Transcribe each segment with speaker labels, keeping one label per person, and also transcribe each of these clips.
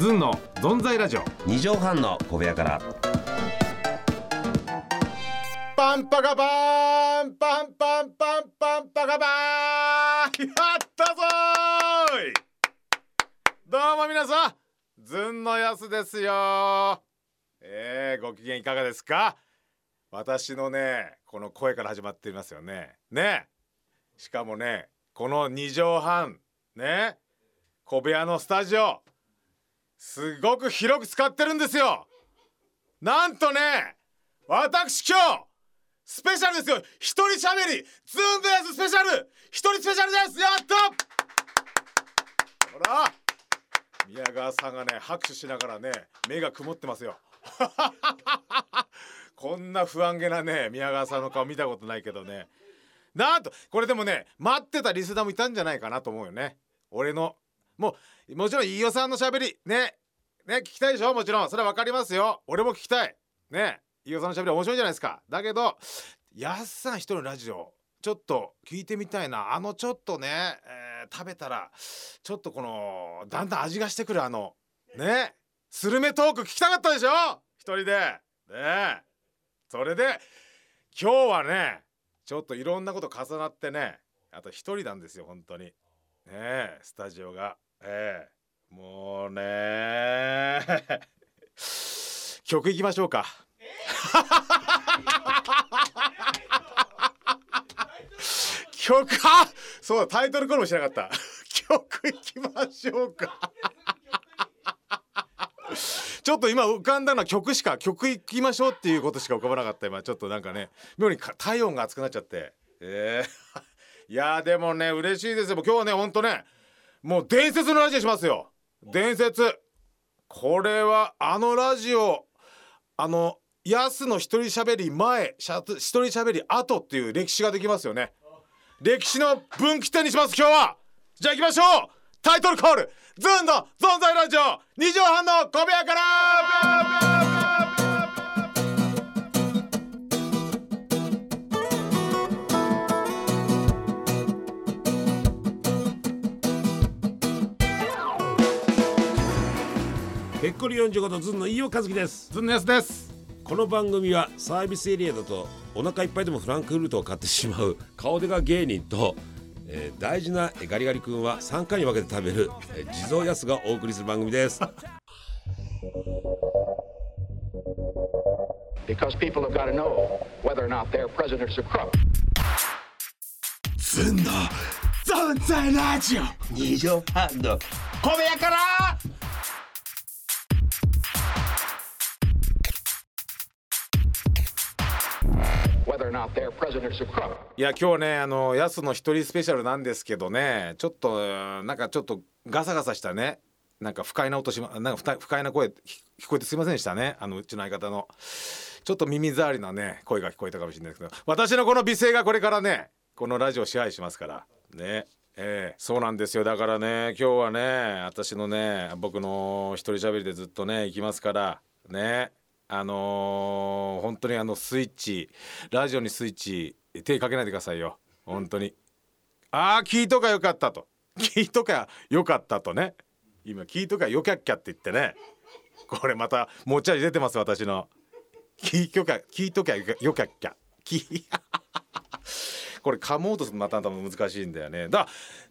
Speaker 1: ズンのゾンザイラジオ。
Speaker 2: 二畳半の小部屋から。
Speaker 1: パンパカパーンパンパンパンパンパカパーン。やったぞーい。どうも皆さんズンのやすですよ。えー、ご機嫌いかがですか？私のねこの声から始まっていますよね。ね。しかもねこの2畳半ね。小部屋のスタジオすごく広く使ってるんですよ。なんとね私今日スペシャルですよ。一人しゃべり。ズンドやスペシャル。一人スペシャルです。やった!ほら宮川さんがね拍手しながらね目が曇ってますよ。こんな不安げなね宮川さんの顔見たことないけどね。なんとこれでもね待ってたリスナーもいたんじゃないかなと思うよね。俺のもうもちろん飯尾さんのしゃべりね。ね聞きたいでしょ？もちろん。それは分かりますよ。俺も聞きたい。ね。飯尾さんのしゃべり面白いじゃないですか。だけどやっさん一人のラジオちょっと聞いてみたいな。あのちょっとね、えー食べたらちょっとこのだんだん味がしてくるあのね。スルメトーク聞きたかったでしょ？一人で。ね。それで今日はねちょっといろんなこと重なってねあと一人なんですよ本当に。ね。スタジオが。ええ。もうね。曲いきましょうか。曲あそうだタイトルコールもしなかった。曲いきましょうか。ちょっと今浮かんだのは曲しか曲いきましょうっていうことしか浮かばなかった。今ちょっとなんかね妙に体温が熱くなっちゃって。えーいやーでもね嬉しいですよ。もう今日はねほんとねもう伝説のラジオしますよ。伝説。これはあのラジオあのヤスの一人喋り前しゃ一人喋り後っていう歴史ができますよね。歴史の分岐点にします今日は。じゃあ行きましょう。タイトルコール。ズンの存在ラジオ。二畳半の小部屋から。
Speaker 3: ぺっこり45度ズンの飯尾和樹です。
Speaker 1: ズンのやすです。
Speaker 3: この番組はサービスエリアだとお腹いっぱいでもフランクフルトを買ってしまう顔でか芸人と、えー大事なガリガリ君は3回に分けて食べる、えー地蔵やすがお送りする番組です。
Speaker 4: Because people have got to know whether or not their president's a crook.
Speaker 1: ズンの存在ラジオ。
Speaker 2: 二畳半の
Speaker 1: 小部屋からいや今日ねあのヤスの一人スペシャルなんですけどねちょっとなんかちょっとガサガサしたねなんか不快な音しまなんか不快な声聞こえてすいませんでしたねあのうちの相方の。ちょっと耳障りなね声が聞こえたかもしれないですけど。私のこの美声がこれからねこのラジオ支配しますから。ねええそうなんですよ。だからね今日はね私のね僕の一人喋りでずっとね行きますから。ね。あのー本当にあのスイッチラジオにスイッチ手かけないでくださいよ。本当に。ああ聞いとかよかったと。聞いとかよかったとね。今聞いとかよきゃっきゃって言ってね。これまた持ち味出てます私の。聞いとか聞いときゃよかよきゃっきゃ。聞 これ噛もうとするとまた難しいんだよね。だ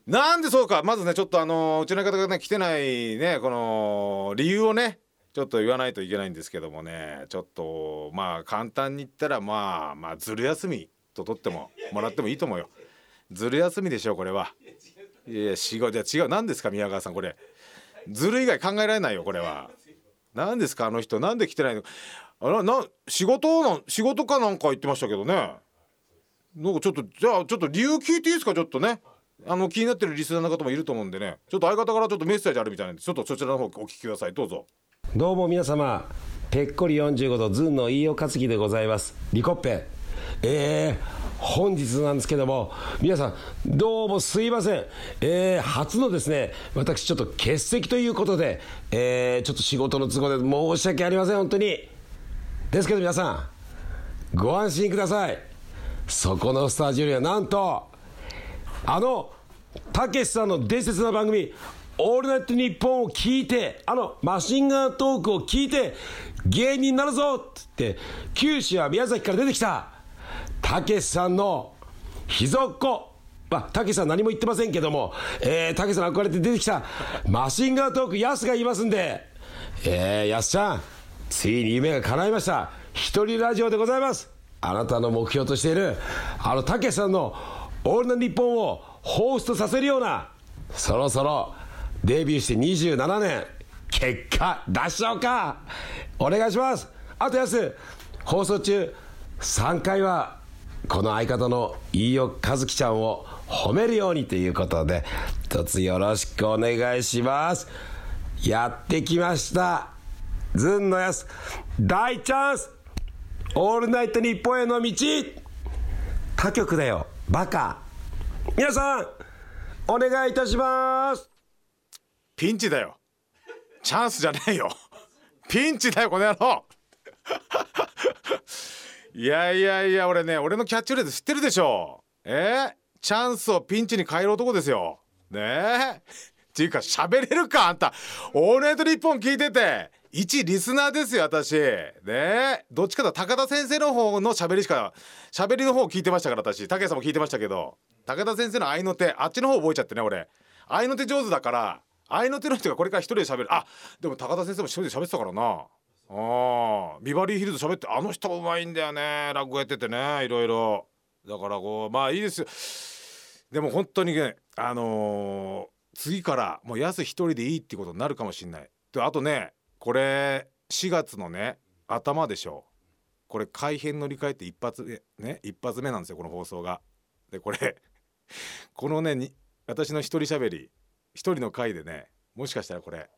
Speaker 1: なんでそうか。まずねちょっとあのうちの方がね来てないねこの理由をねちょっと言わないといけないんですけどもねちょっとまあ簡単に言ったらまあまあずる休みと取ってももらってもいいと思うよ。ずる休みでしょこれは。いやいや仕事いや違う。何ですか宮川さんこれ。ずる以外考えられないよこれは。何ですかあの人。なんで来てないの？あらな仕事な仕事かなんか言ってましたけどね。なんかちょっとじゃあちょっと理由聞いていいですかちょっとね。あの気になってるリスナーの方もいると思うんでね。ちょっと相方からちょっとメッセージあるみたいなんでちょっとそちらの方お聞きください。どうぞ。
Speaker 3: どうも皆様ぺっこり45度ズンの飯尾和樹でございます。リコッペ。えー、本日なんですけども皆さんどうもすいません。えー、初のですね私ちょっと欠席ということでえー、ちょっと仕事の都合で申し訳ありません本当に。ですけど皆さんご安心ください。そこのスタジオにはなんとあのたけしさんの伝説の番組オールナイトニッポン」を聞いてあのマシンガントークを聞いて芸人になるぞってって九州は宮崎から出てきたたけしさんの秘蔵っ子まあ、たけしさん何も言ってませんけども、えー、たけしさん憧れて出てきたマシンガントークヤスがいますんで、えー、ヤスちゃんついに夢が叶いました。一人ラジオでございます。あなたの目標としているあのたけしさんの「オールナイトニッポン」をホーストさせるようなそろそろデビューして27年。結果出しちゃおうか。お願いします。あとやす放送中3回はこの相方の飯尾和樹ちゃんを褒めるようにということで一つよろしくお願いします。やってきました。ずんのやす大チャンス。オールナイト日本への道。他局だよ。バカ。皆さんお願いいたします。
Speaker 1: ピンチだよ。チャンスじゃないよ。ピンチだよこの野郎。いやいやいや俺ね俺のキャッチフレーズ知ってるでしょ。え？ー、チャンスをピンチに変える男ですよ。ね？えっていうか喋れるかあんた「オールナイトニッポン」聞いてて。一リスナーですよ私。ね？えどっちかと高田先生の方の喋りしか喋りの方聞いてましたから私。武さんも聞いてましたけど。高田先生の合いの手あっちの方覚えちゃってね俺。合いの手上手だから合いの手の人がこれから一人で喋る。あでも高田先生も一人で喋ってたからな。あビバリーヒルズ喋ってあの人もうまいんだよね。落語やっててねいろいろ。だからこうまあいいですよ。でも本当にねあのー、次からもう安一人でいいっていことになるかもしんない。であとねこれ4月のね頭でしょ。これ改編乗り換えって一発目ね一発目なんですよこの放送が。でこれこのね私の一人喋り。一人の回でねもしかしたらこれ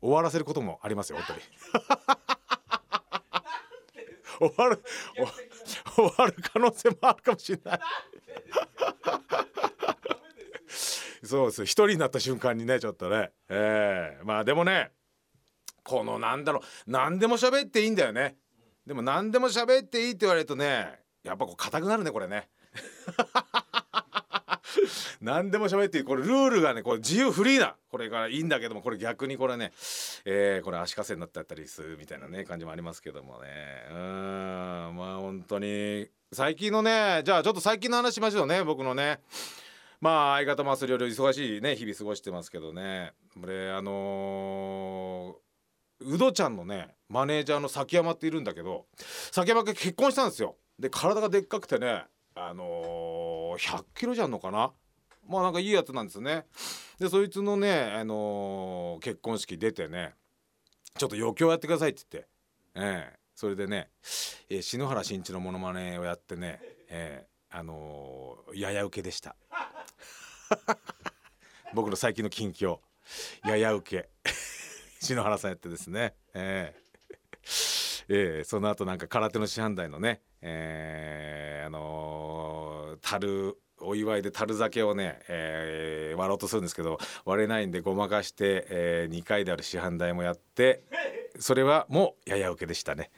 Speaker 1: 終わらせることもありますよ本当に。終わる終わる可能性もあるかもしれない。そうです。一人になった瞬間にねちょっとね。えー、まあでもねこのなんだろう何でも喋っていいんだよね。でも何でも喋っていいって言われるとねやっぱこう硬くなるねこれね何でも喋っていい。これルールがねこれ自由フリーな。これがいいんだけどもこれ逆にこれね、えー、これ足かせになってったりするみたいなね感じもありますけどもね。うんまあ本当に。最近のねじゃあちょっと最近の話しましょうね僕のね。まあ相方もいろいろ忙しいね日々過ごしてますけどね。これあのー、うどちゃんのねマネージャーの崎山っているんだけど崎山が結婚したんですよ。で体がでっかくてねあのー、100キロじゃんのかな？まあなんかいいやつなんですね。でそいつのね、あのー、結婚式出てねちょっと余興やってくださいって言って、えー、それでね、えー、篠原慎一のモノマネをやってね、えー、あのー、やや受けでした。僕の最近の近況。やや受け。篠原さんやってですね。えー、えー、その後なんか空手の師範代のねえー、樽お祝いで樽酒をね、えー、割ろうとするんですけど割れないんでごまかして、えー、2回である師範代もやってそれはもうやや受けでしたね。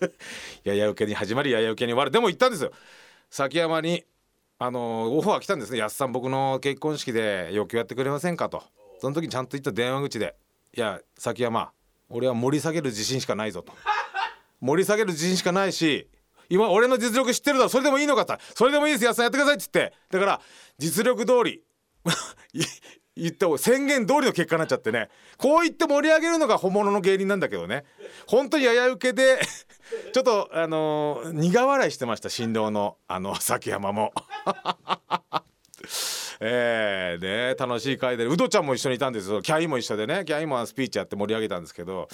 Speaker 1: やや受けに始まりやや受けに終わる。でも言ったんですよ。崎山にあのオファー来たんですね。やっさん僕の結婚式で要求やってくれませんかと。その時にちゃんと言った電話口で「いや崎山俺は盛り下げる自信しかないぞ」と。盛り下げる自信しかないし今俺の実力知ってるだろ。それでもいいのかってそれでもいいです。やっさんやってくださいっつって。だから実力通り 言って宣言通りの結果になっちゃってね。こう言って盛り上げるのが本物の芸人なんだけどね。本当にやや受けで ちょっとあのー、苦笑いしてました。新郎のあの崎山も。えー、ね楽しい会で。ウドちゃんも一緒にいたんですよ。キャインも一緒でね。キャインもスピーチやって盛り上げたんですけど。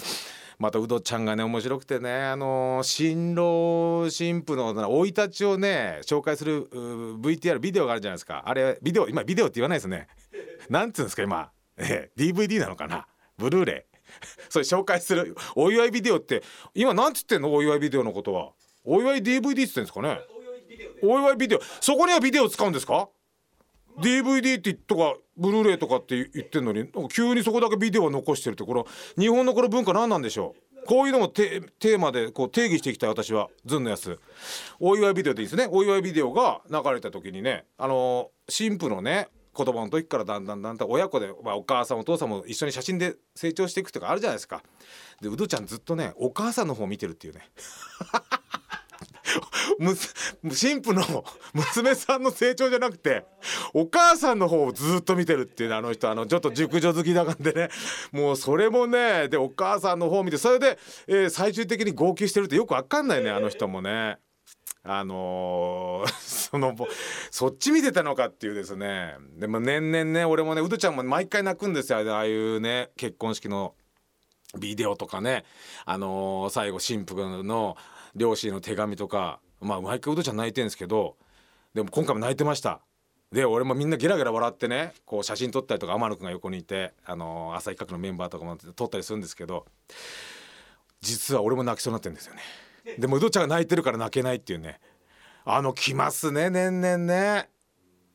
Speaker 1: またウドちゃんがね面白くてねあの新郎新婦の生い立ちをね紹介する VTR ビデオがあるじゃないですか。あれビデオ今ビデオって言わないですね。なんつうんですか今、えー、DVD なのかな。ブルーレイ。それ紹介する。お祝いビデオって今なんつってんの？お祝いビデオのことは。お祝い DVD って言ってんですかね。お祝いビデオ。そこにはビデオ使うんですか？DVD ってとかブルーレイとかって言ってんのに急にそこだけビデオを残してるってこの日本のこの文化何なんでしょう？こういうのもテーマでこう定義していきたい私は。ズンのやつ。お祝いビデオでいいですね。お祝いビデオが流れた時にねあの新婦のね子供の時からだんだんだんだん親子で、まあ、お母さんお父さんも一緒に写真で成長していくとかあるじゃないですか。でウドちゃんずっとねお母さんの方見てるっていうね。む神父の娘さんの成長じゃなくてお母さんの方をずっと見てるっていうねあの人あのちょっと熟女好きだからでね。もうそれもねでお母さんの方を見てそれで、えー最終的に号泣してるってよくわかんないねあの人もね。あのー そのそっち見てたのかっていうですね。でも年々ね俺もねウドちゃんも毎回泣くんですよ。ああいうね結婚式のビデオとかね。あのー最後新婦の両親の手紙とかまあ毎回ウドちゃん泣いてるんですけどでも今回も泣いてました。で俺もみんなゲラゲラ笑ってねこう写真撮ったりとか天野くんが横にいてあのー朝日企画のメンバーとかも撮ったりするんですけど実は俺も泣きそうになってるんですよね。でもウドちゃんが泣いてるから泣けないっていうね。あの来ますね年々ね。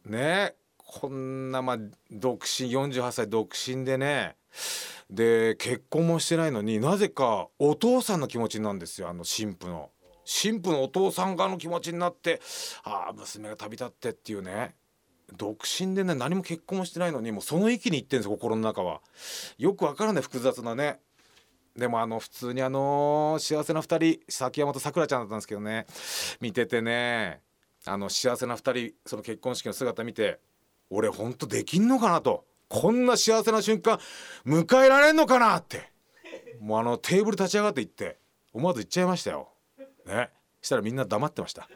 Speaker 1: ねこんなまあ独身48歳独身でね。で結婚もしてないのになぜかお父さんの気持ちなんですよあの新婦の。新婦のお父さん側の気持ちになってああ娘が旅立ってっていうね。独身でね何も結婚もしてないのにもうその域に行ってんです心の中は。よくわからない複雑なね。でもあの普通にあの幸せな2人崎山とさくらちゃんだったんですけどね。見ててね。あの幸せな2人その結婚式の姿見て俺ほんとできんのかなと。こんな幸せな瞬間迎えられんのかなって。もうあのテーブル立ち上がって行って思わず言っちゃいましたよ。ね。したらみんな黙ってました。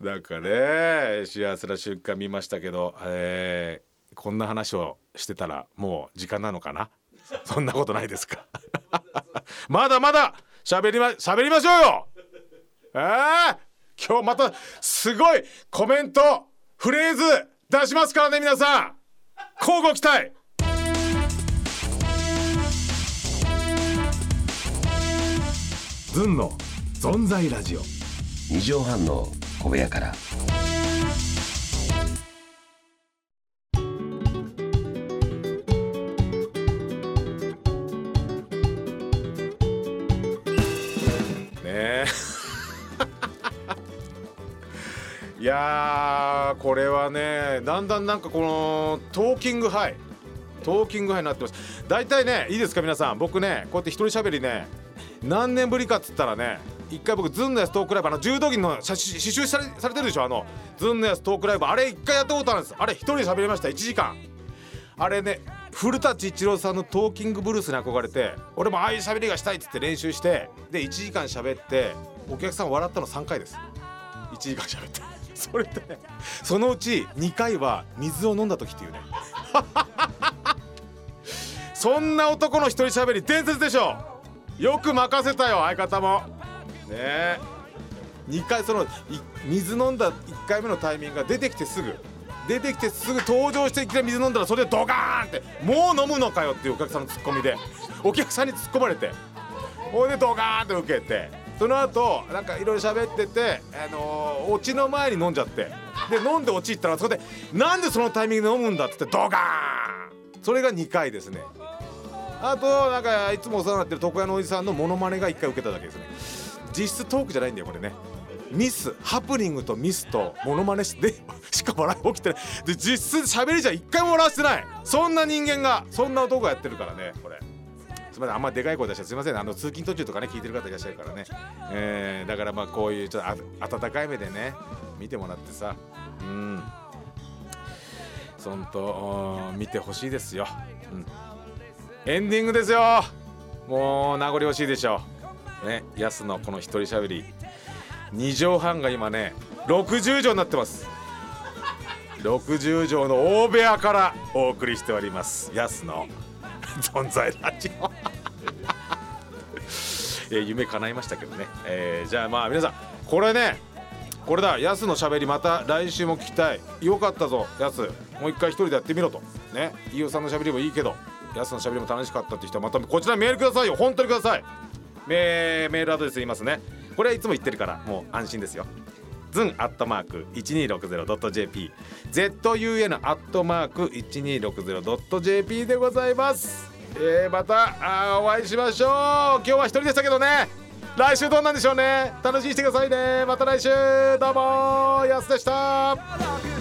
Speaker 1: なんかね幸せな瞬間見ましたけど、えーこんな話をしてたらもう時間なのかな？そんなことないですか？まだまだ喋りま喋りましょうよ！えー、今日またすごいコメントフレーズ出しますからね皆さん。交互期待。ズンの存在ラジオ。
Speaker 2: 二畳半の小部屋から
Speaker 1: やこれはねだんだんなんかこのトーキングハイトーキングハイになってます。大体ねいいですか皆さん。僕ねこうやって一人喋りね何年ぶりかっつったらね一回僕ズンのやつトークライブあの柔道着の刺繍されされてるでしょあのズンのやつトークライブ。あれ一回やったことあるんです。あれ一人で喋りました1時間。あれね古舘伊知郎さんのトーキングブルースに憧れて俺もああいう喋りがしたいっつって練習してで1時間喋ってお客さん笑ったの3回です。1時間喋って。それでねそのうち2回は水を飲んだ時っていうね。そんな男の一人喋り伝説でしょよく任せたよ相方も。ね。え2回その水飲んだ1回目のタイミングが出てきてすぐ。出てきてすぐ登場してきなり水飲んだらそれでドカーンってもう飲むのかよっていうお客さんのツッコミで。お客さんに突っ込まれて。ほいでドカーンって受けて。その後なんかいろいろ喋ってて、あのー、オチの前に飲んじゃって。で飲んでオチ行ったらそこでなんでそのタイミングで飲むんだって言ってドカーン。それが2回ですね。あとなんかいつもお世話になってる床屋のおじさんのモノマネが1回受けただけですね。実質トークじゃないんだよこれね。ミスハプニングとミスとモノマネしてしか笑い起きてないで実質喋りじゃ一回も笑わせてない。そんな人間がそんな男がやってるからねこれ。すみませんあんまでかい声出してすみませんあの通勤途中とかね聞いてる方いらっしゃるからね、えーだからまあこういうちょっとあ温かい目でね見てもらってさ。うん。そんと見てほしいですよ、うん、エンディングですよ。もう名残惜しいでしょう。ねヤスのこの一人喋り。2畳半が今ね60畳になってます。60畳の大部屋からお送りしております。ヤスの存在ラジオ。え夢叶いましたけどね、えーじゃあまあ皆さんこれねこれだヤスのしゃべりまた来週も聞きたい。よかったぞヤスもう一回一人でやってみろと。ね飯尾さんのしゃべりもいいけどヤスのしゃべりも楽しかったって人はまたこちらメールくださいよ。本当にください。メールアドレス言いますね。これはいつも言ってるからもう安心ですよ。ズンアットマーク 1260.jp ZUN アットマーク 1260.jp でございます、えー、またあお会いしましょう。今日は一人でしたけどね。来週どうなんでしょうね。楽しみにしてくださいね。また来週。どうもやすでした。